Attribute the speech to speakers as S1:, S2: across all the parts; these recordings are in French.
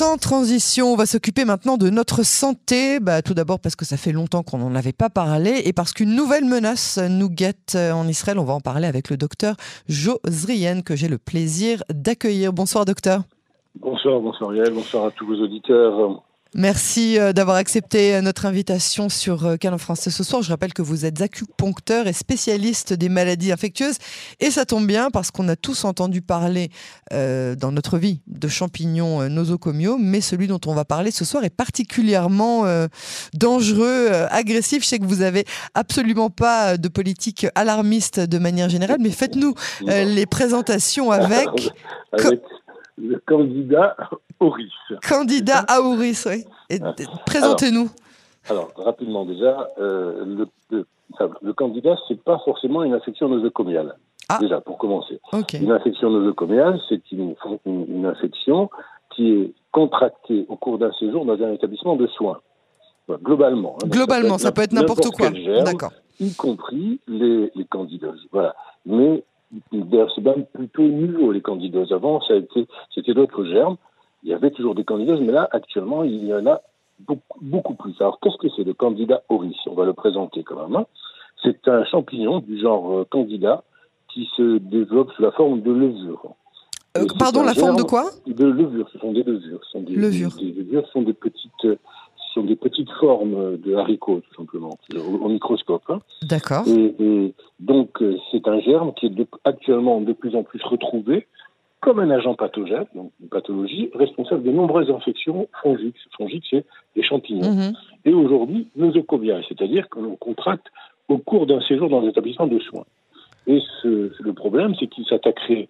S1: Sans transition, on va s'occuper maintenant de notre santé. Bah, tout d'abord parce que ça fait longtemps qu'on n'en avait pas parlé et parce qu'une nouvelle menace nous guette en Israël. On va en parler avec le docteur Jo Zrien que j'ai le plaisir d'accueillir. Bonsoir docteur.
S2: Bonsoir, bonsoir Yael, bonsoir à tous vos auditeurs.
S1: Merci euh, d'avoir accepté euh, notre invitation sur euh, Canon Français ce soir. Je rappelle que vous êtes acupuncteur et spécialiste des maladies infectieuses. Et ça tombe bien parce qu'on a tous entendu parler dans notre vie de champignons nosocomiaux, mais celui dont on va parler ce soir est particulièrement dangereux, agressif. Je sais que vous avez absolument pas de politique alarmiste de manière générale, mais faites-nous les présentations avec...
S2: avec le candidat Auris.
S1: Candidat à Auris, oui. Ah. Présentez-nous.
S2: Alors, rapidement déjà, euh, le, le, le, candidat, c'est pas forcément une infection nosocomiale. Ah. Déjà, pour commencer. Une infection nosocomiale, c'est une, une, infection qui est contractée au cours d'un séjour dans un établissement de soins. globalement.
S1: Hein. globalement, ça peut être n'importe quoi. D'accord.
S2: Y compris les, les candidoses. Voilà. Mais D'ailleurs, c'est même plutôt nouveau, les candidoses. Avant, ça a été, c'était d'autres germes. Il y avait toujours des candidoses, mais là, actuellement, il y en a beaucoup, beaucoup plus. Alors, qu'est-ce que c'est le candida auris On va le présenter quand même. Hein. C'est un champignon du genre euh, candida qui se développe sous la forme de levure.
S1: Euh, pardon, la forme de quoi?
S2: De levure, ce sont des levures. Ce sont des, levures. Des, des levures sont des petites sont des petites formes de haricots, tout simplement, au, microscope. Hein.
S1: D'accord.
S2: Et, donc, euh, c'est un germe qui est actuellement de plus en plus retrouvé comme un agent pathogène, donc une pathologie responsable de nombreuses infections fongiques. Fongiques, c'est des champignons. Mhm. Et aujourd'hui, nosocomiales, c'est-à-dire que l'on contracte au cours d'un séjour dans un établissement de soins. Et ce, le problème, c'est qu'il s'attaquerait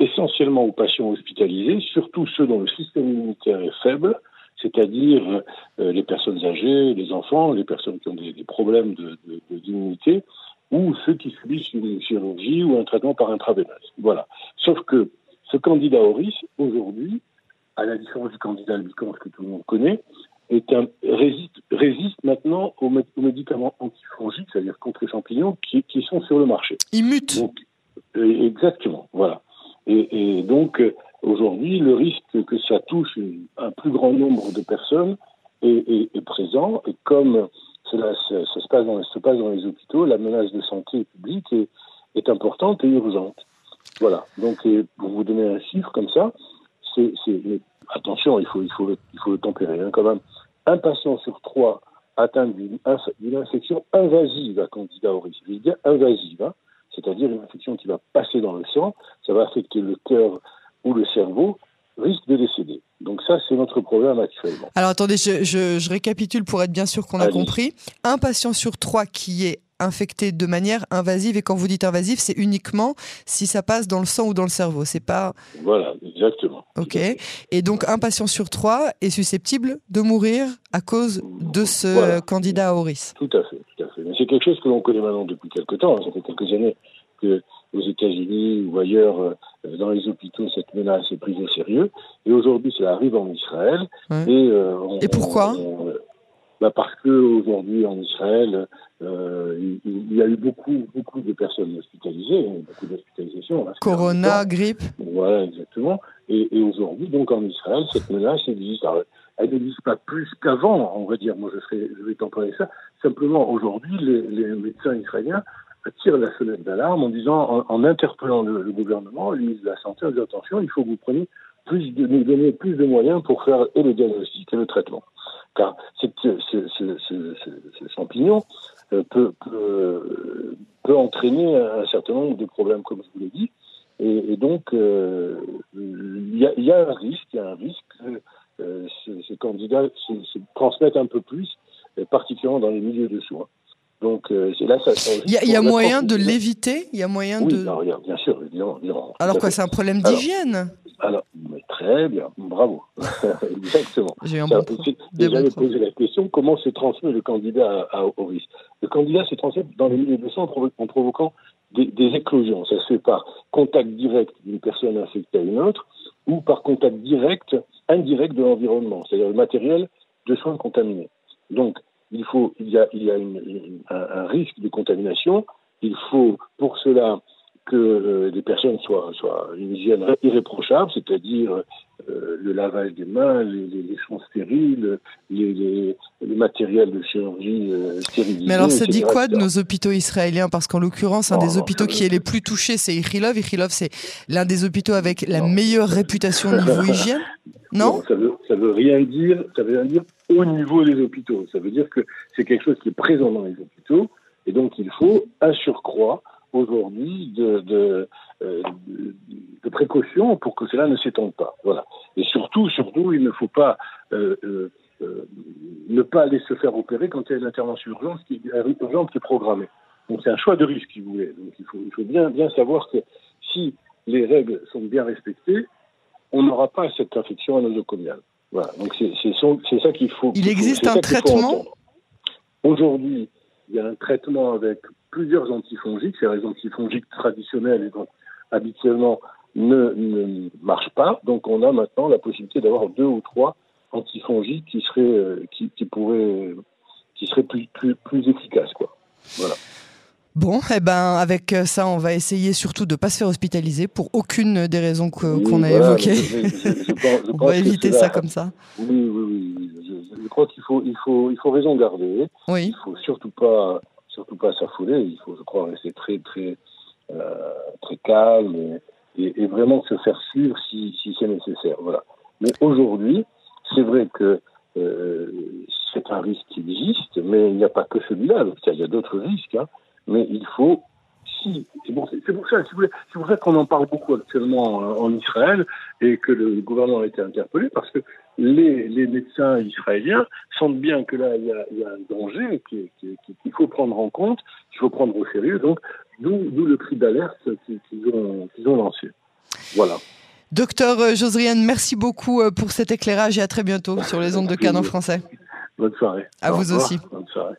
S2: essentiellement aux patients hospitalisés, surtout ceux dont le système immunitaire est faible, c'est-à-dire euh, les personnes âgées, les enfants, les personnes qui ont des, problèmes d'immunité, de, ou ceux qui subissent une chirurgie ou un traitement par intraveineuse. Voilà. Sauf que ce candidat Auris, aujourd'hui, à la différence du candidat albicans que tout le monde connaît, est un, résiste, résiste maintenant aux, médicaments antifongiques, c'est-à-dire contre les champignons, qui, qui, sont sur le marché.
S1: Il mute.
S2: Euh, exactement, voilà. Et, et donc, euh, Aujourd'hui, le risque que ça touche un plus grand nombre de personnes est, présent. Et comme cela ça, se, passe dans, les hôpitaux, la menace de santé publique est, importante et urgente. Voilà. Donc, pour vous donner un chiffre comme ça, c'est, attention, il faut, il faut, le, il faut le tempérer hein, quand même. Un patient sur trois atteint d'une, infection invasive à Candida auris. Je dire invasive, hein, c'est-à-dire une infection qui va passer dans le sang, ça va affecter le cœur, où le cerveau risque de décéder. Donc ça, c'est notre problème actuellement.
S1: Alors attendez, je, récapitule pour être bien sûr qu'on a compris. Un patient sur trois qui est infecté de manière invasive, et quand vous dites invasive, c'est uniquement si ça passe dans le sang ou dans le cerveau, c'est pas...
S2: Voilà, exactement.
S1: Ok, et donc un patient sur trois est susceptible de mourir à cause de ce candidat à Auris.
S2: Tout à fait, tout à fait. Mais c'est quelque chose que l'on connaît maintenant depuis quelques temps, ça fait quelques années que aux États-Unis ou ailleurs euh, dans les hôpitaux, cette menace est prise au sérieux. Et aujourd'hui, ça arrive en Israël.
S1: Et, euh, et, pourquoi?
S2: bah Parce qu'aujourd'hui, en Israël, euh, il, y a eu beaucoup, beaucoup de personnes hospitalisées, hein, beaucoup d'hospitalisations.
S1: Corona, grippe.
S2: Voilà, exactement. Et, et aujourd'hui, donc en Israël, cette menace existe. elle n'existe pas plus qu'avant, on va dire. Moi, je, serais, je vais t'employer ça. Simplement, aujourd'hui, les, les médecins israéliens tire la sonnette d'alarme en disant, en, interpellant le, gouvernement, le ministre de la Santé, en disant attention, il faut que vous preniez plus de, nous donner plus de moyens pour faire et le diagnostic et le traitement. Car ce, champignon euh, peut, peut, entraîner un certain nombre de problèmes, comme je vous l'ai dit. Et, donc, euh, il y, a, y, a, un risque, il y a un risque que euh, ces candidats se transmettent un peu plus, particulièrement dans les milieux de soins. Donc euh, là, ça.
S1: Il y a, moyen de l'éviter? Il y a moyen
S2: oui,
S1: de.
S2: Non, bien sûr,
S1: Alors quoi, c'est un problème d'hygiène?
S2: Alors, très bien, bravo, exactement.
S1: J'ai un bon
S2: Déjà posé la question comment se transmet le candidat à, au risque? Le candidat se transmet dans les milieux de sang en, provoquant des, éclosions. Ça se fait par contact direct d'une personne infectée à une autre ou par contact direct, indirect de l'environnement, c'est-à-dire le matériel de soins contaminés. Donc, il, faut, il y a, il y a un, risque de contamination. Il faut pour cela que euh, les personnes soient, soient une hygiène irréprochable, c'est-à-dire euh, le lavage des mains, les, les, champs stériles, les, les, matériels de chirurgie euh, stérilisés.
S1: Mais alors, ça dit quoi de nos hôpitaux israéliens? Parce qu'en l'occurrence, un des hôpitaux qui est les plus touchés, c'est Ichilov. Ichilov, c'est l'un des hôpitaux avec la meilleure réputation au niveau hygiène. Non,
S2: ça, veut, ça veut rien dire. Ça veut rien dire au niveau des hôpitaux. Ça veut dire que c'est quelque chose qui est présent dans les hôpitaux, et donc il faut un surcroît aujourd'hui de, de, euh, de, précaution pour que cela ne s'étende pas. Voilà. Et surtout, surtout, il ne faut pas euh, euh, euh ne pas aller se faire opérer quand il y a une intervention urgente qui, urgente qui est programmée. Donc c'est un choix de risque, si vous voulez. Donc il faut, il faut bien, bien savoir que si les règles sont bien respectées, on n'aura pas cette infection nosocomiale. Voilà. Donc c'est ça qu'il faut.
S1: Il existe un traitement.
S2: Aujourd'hui, il y a un traitement avec plusieurs antifongiques. Ces antifongiques traditionnels, donc, habituellement, ne, ne marchent pas. Donc, on a maintenant la possibilité d'avoir deux ou trois antifongiques qui seraient, euh, qui, qui, pourraient, qui seraient plus, plus, plus efficaces, quoi. Voilà.
S1: Bon, eh ben, avec ça, on va essayer surtout de ne pas se faire hospitaliser pour aucune des raisons qu'on a évoquées. on va éviter ça comme ça.
S2: Oui, oui, oui. Je, crois qu'il faut, il faut, il faut raison garder.
S1: Oui.
S2: Il faut surtout pas, surtout pas s'affouler. Il faut, je crois, rester très, très, euh, très calme et, et, vraiment se faire suivre si, si c'est nécessaire. Voilà. Mais aujourd'hui, c'est vrai que euh, c'est un risque qui existe, mais il n'y a pas que celui-là. Il y a d'autres risques. Hein mais il faut si, c'est bon, pour ça, c'est pour ça qu'on en parle beaucoup actuellement en, Israël et que le gouvernement a été interpellé parce que les, les médecins israéliens sentent bien que là il y a, y a un danger qu'il faut prendre en compte, qu'il faut prendre au sérieux. Donc, d'où le cri d'alerte qu'ils ont, qu'ils ont lancé. Voilà.
S1: Docteur euh, Josrienne, merci beaucoup euh, pour cet éclairage et à très bientôt sur les ondes de Canon français.
S2: Bonne soirée.
S1: À vous aussi.
S2: Bonne soirée.